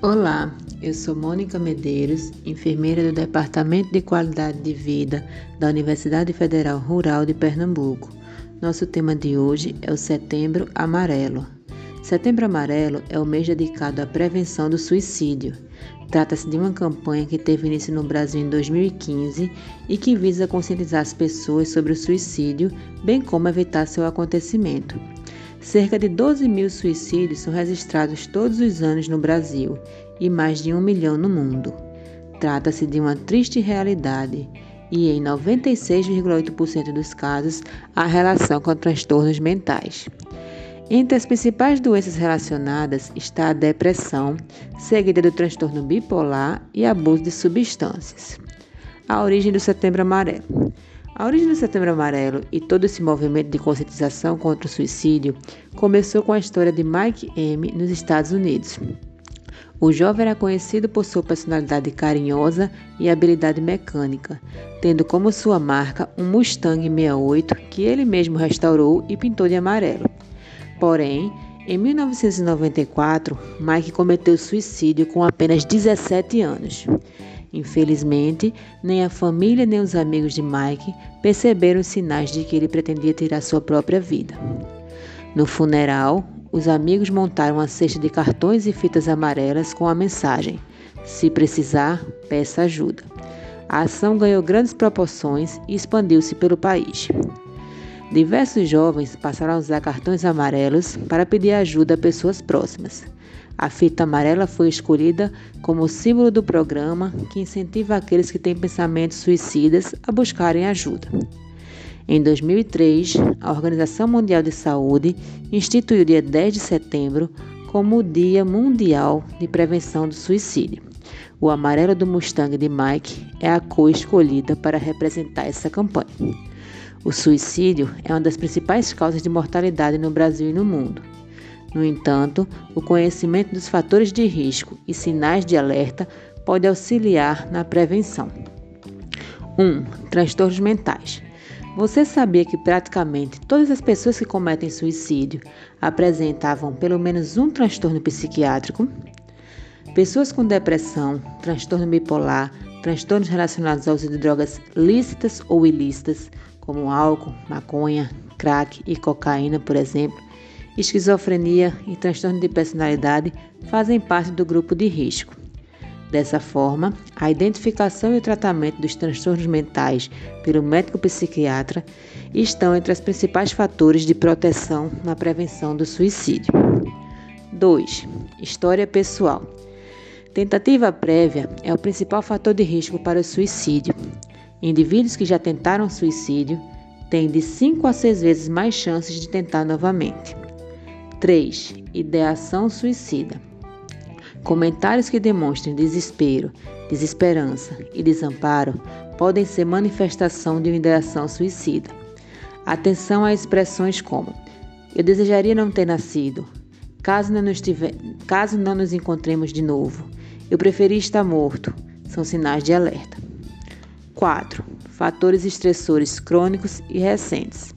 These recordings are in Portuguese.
Olá, eu sou Mônica Medeiros, enfermeira do Departamento de Qualidade de Vida da Universidade Federal Rural de Pernambuco. Nosso tema de hoje é o Setembro Amarelo. Setembro Amarelo é o mês dedicado à prevenção do suicídio. Trata-se de uma campanha que teve início no Brasil em 2015 e que visa conscientizar as pessoas sobre o suicídio, bem como evitar seu acontecimento. Cerca de 12 mil suicídios são registrados todos os anos no Brasil e mais de um milhão no mundo. Trata-se de uma triste realidade e, em 96,8% dos casos, há relação com transtornos mentais. Entre as principais doenças relacionadas está a depressão, seguida do transtorno bipolar e abuso de substâncias. A origem do Setembro Amarelo. A origem do Setembro Amarelo e todo esse movimento de conscientização contra o suicídio começou com a história de Mike M nos Estados Unidos. O jovem era conhecido por sua personalidade carinhosa e habilidade mecânica, tendo como sua marca um Mustang 68 que ele mesmo restaurou e pintou de amarelo. Porém, em 1994, Mike cometeu suicídio com apenas 17 anos. Infelizmente, nem a família nem os amigos de Mike perceberam os sinais de que ele pretendia tirar sua própria vida. No funeral, os amigos montaram uma cesta de cartões e fitas amarelas com a mensagem: Se precisar, peça ajuda. A ação ganhou grandes proporções e expandiu-se pelo país. Diversos jovens passaram a usar cartões amarelos para pedir ajuda a pessoas próximas. A fita amarela foi escolhida como símbolo do programa que incentiva aqueles que têm pensamentos suicidas a buscarem ajuda. Em 2003, a Organização Mundial de Saúde instituiu o dia 10 de setembro como o Dia Mundial de Prevenção do Suicídio. O amarelo do Mustang de Mike é a cor escolhida para representar essa campanha. O suicídio é uma das principais causas de mortalidade no Brasil e no mundo. No entanto, o conhecimento dos fatores de risco e sinais de alerta pode auxiliar na prevenção. 1. Um, transtornos mentais. Você sabia que praticamente todas as pessoas que cometem suicídio apresentavam pelo menos um transtorno psiquiátrico? Pessoas com depressão, transtorno bipolar, transtornos relacionados ao uso de drogas lícitas ou ilícitas, como álcool, maconha, crack e cocaína, por exemplo, esquizofrenia e transtorno de personalidade fazem parte do grupo de risco. Dessa forma, a identificação e o tratamento dos transtornos mentais pelo médico psiquiatra estão entre os principais fatores de proteção na prevenção do suicídio. 2. História pessoal. Tentativa prévia é o principal fator de risco para o suicídio. Indivíduos que já tentaram suicídio têm de 5 a 6 vezes mais chances de tentar novamente. 3. Ideação suicida. Comentários que demonstrem desespero, desesperança e desamparo podem ser manifestação de uma ideação suicida. Atenção a expressões como: Eu desejaria não ter nascido. Caso não, nos tiver, caso não nos encontremos de novo. Eu preferi estar morto. São sinais de alerta. 4. Fatores estressores crônicos e recentes.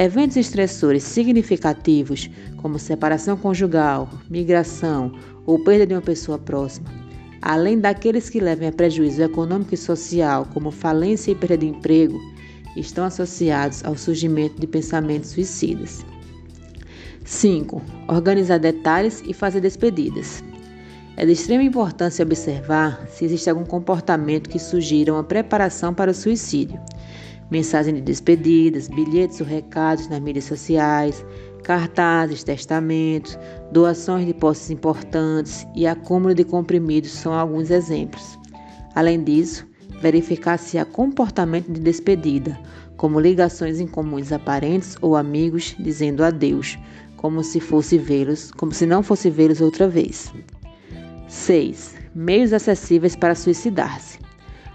Eventos estressores significativos, como separação conjugal, migração ou perda de uma pessoa próxima, além daqueles que levem a prejuízo econômico e social, como falência e perda de emprego, estão associados ao surgimento de pensamentos suicidas. 5. Organizar detalhes e fazer despedidas. É de extrema importância observar se existe algum comportamento que sugira uma preparação para o suicídio mensagem de despedidas, bilhetes ou recados nas mídias sociais, cartazes, testamentos, doações de posses importantes e acúmulo de comprimidos são alguns exemplos. Além disso, verificar se há comportamento de despedida, como ligações incomuns a parentes ou amigos dizendo adeus, como se fosse vê-los, como se não fosse vê-los outra vez. 6. Meios acessíveis para suicidar-se.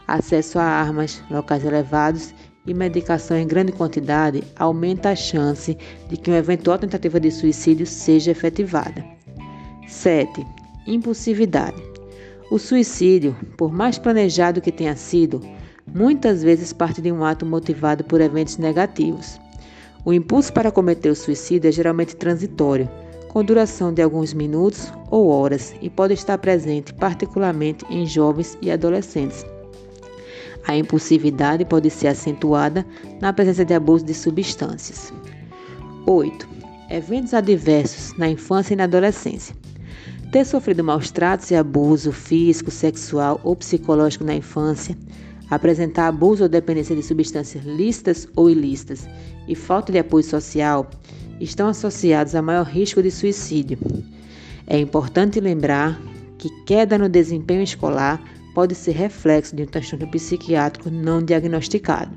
Acesso a armas, locais elevados e medicação em grande quantidade aumenta a chance de que uma eventual tentativa de suicídio seja efetivada. 7. Impulsividade. O suicídio, por mais planejado que tenha sido, muitas vezes parte de um ato motivado por eventos negativos. O impulso para cometer o suicídio é geralmente transitório, com duração de alguns minutos ou horas e pode estar presente particularmente em jovens e adolescentes. A impulsividade pode ser acentuada na presença de abuso de substâncias. 8. Eventos adversos na infância e na adolescência. Ter sofrido maus tratos e abuso físico, sexual ou psicológico na infância, apresentar abuso ou dependência de substâncias lícitas ou ilícitas e falta de apoio social estão associados a maior risco de suicídio. É importante lembrar que queda no desempenho escolar pode ser reflexo de um transtorno psiquiátrico não diagnosticado.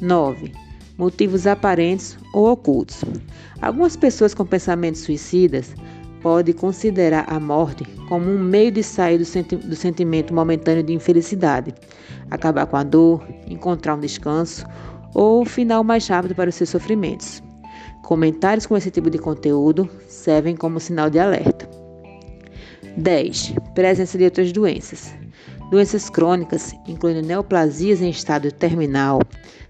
9. Motivos aparentes ou ocultos. Algumas pessoas com pensamentos suicidas podem considerar a morte como um meio de sair do, senti do sentimento momentâneo de infelicidade, acabar com a dor, encontrar um descanso ou o final mais rápido para os seus sofrimentos. Comentários com esse tipo de conteúdo servem como sinal de alerta. 10. Presença de outras doenças. Doenças crônicas, incluindo neoplasias em estado terminal,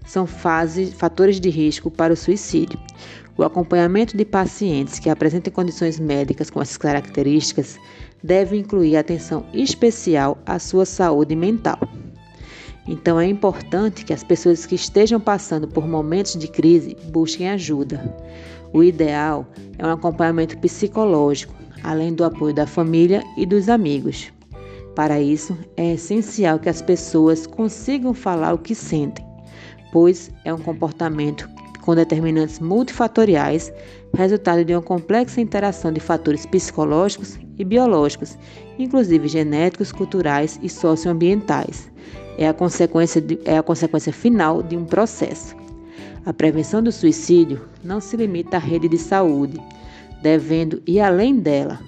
são fatores de risco para o suicídio. O acompanhamento de pacientes que apresentem condições médicas com essas características deve incluir atenção especial à sua saúde mental. Então é importante que as pessoas que estejam passando por momentos de crise busquem ajuda. O ideal é um acompanhamento psicológico, além do apoio da família e dos amigos. Para isso, é essencial que as pessoas consigam falar o que sentem, pois é um comportamento com determinantes multifatoriais, resultado de uma complexa interação de fatores psicológicos e biológicos, inclusive genéticos, culturais e socioambientais. É a consequência, de, é a consequência final de um processo. A prevenção do suicídio não se limita à rede de saúde, devendo ir além dela,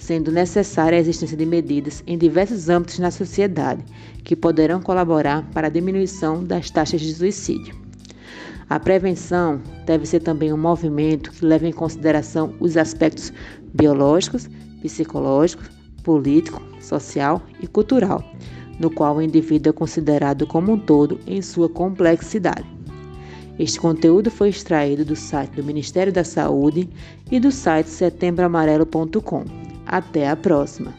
sendo necessária a existência de medidas em diversos âmbitos na sociedade que poderão colaborar para a diminuição das taxas de suicídio. A prevenção deve ser também um movimento que leve em consideração os aspectos biológicos, psicológicos, político, social e cultural, no qual o indivíduo é considerado como um todo em sua complexidade. Este conteúdo foi extraído do site do Ministério da Saúde e do site setembroamarelo.com. Até a próxima!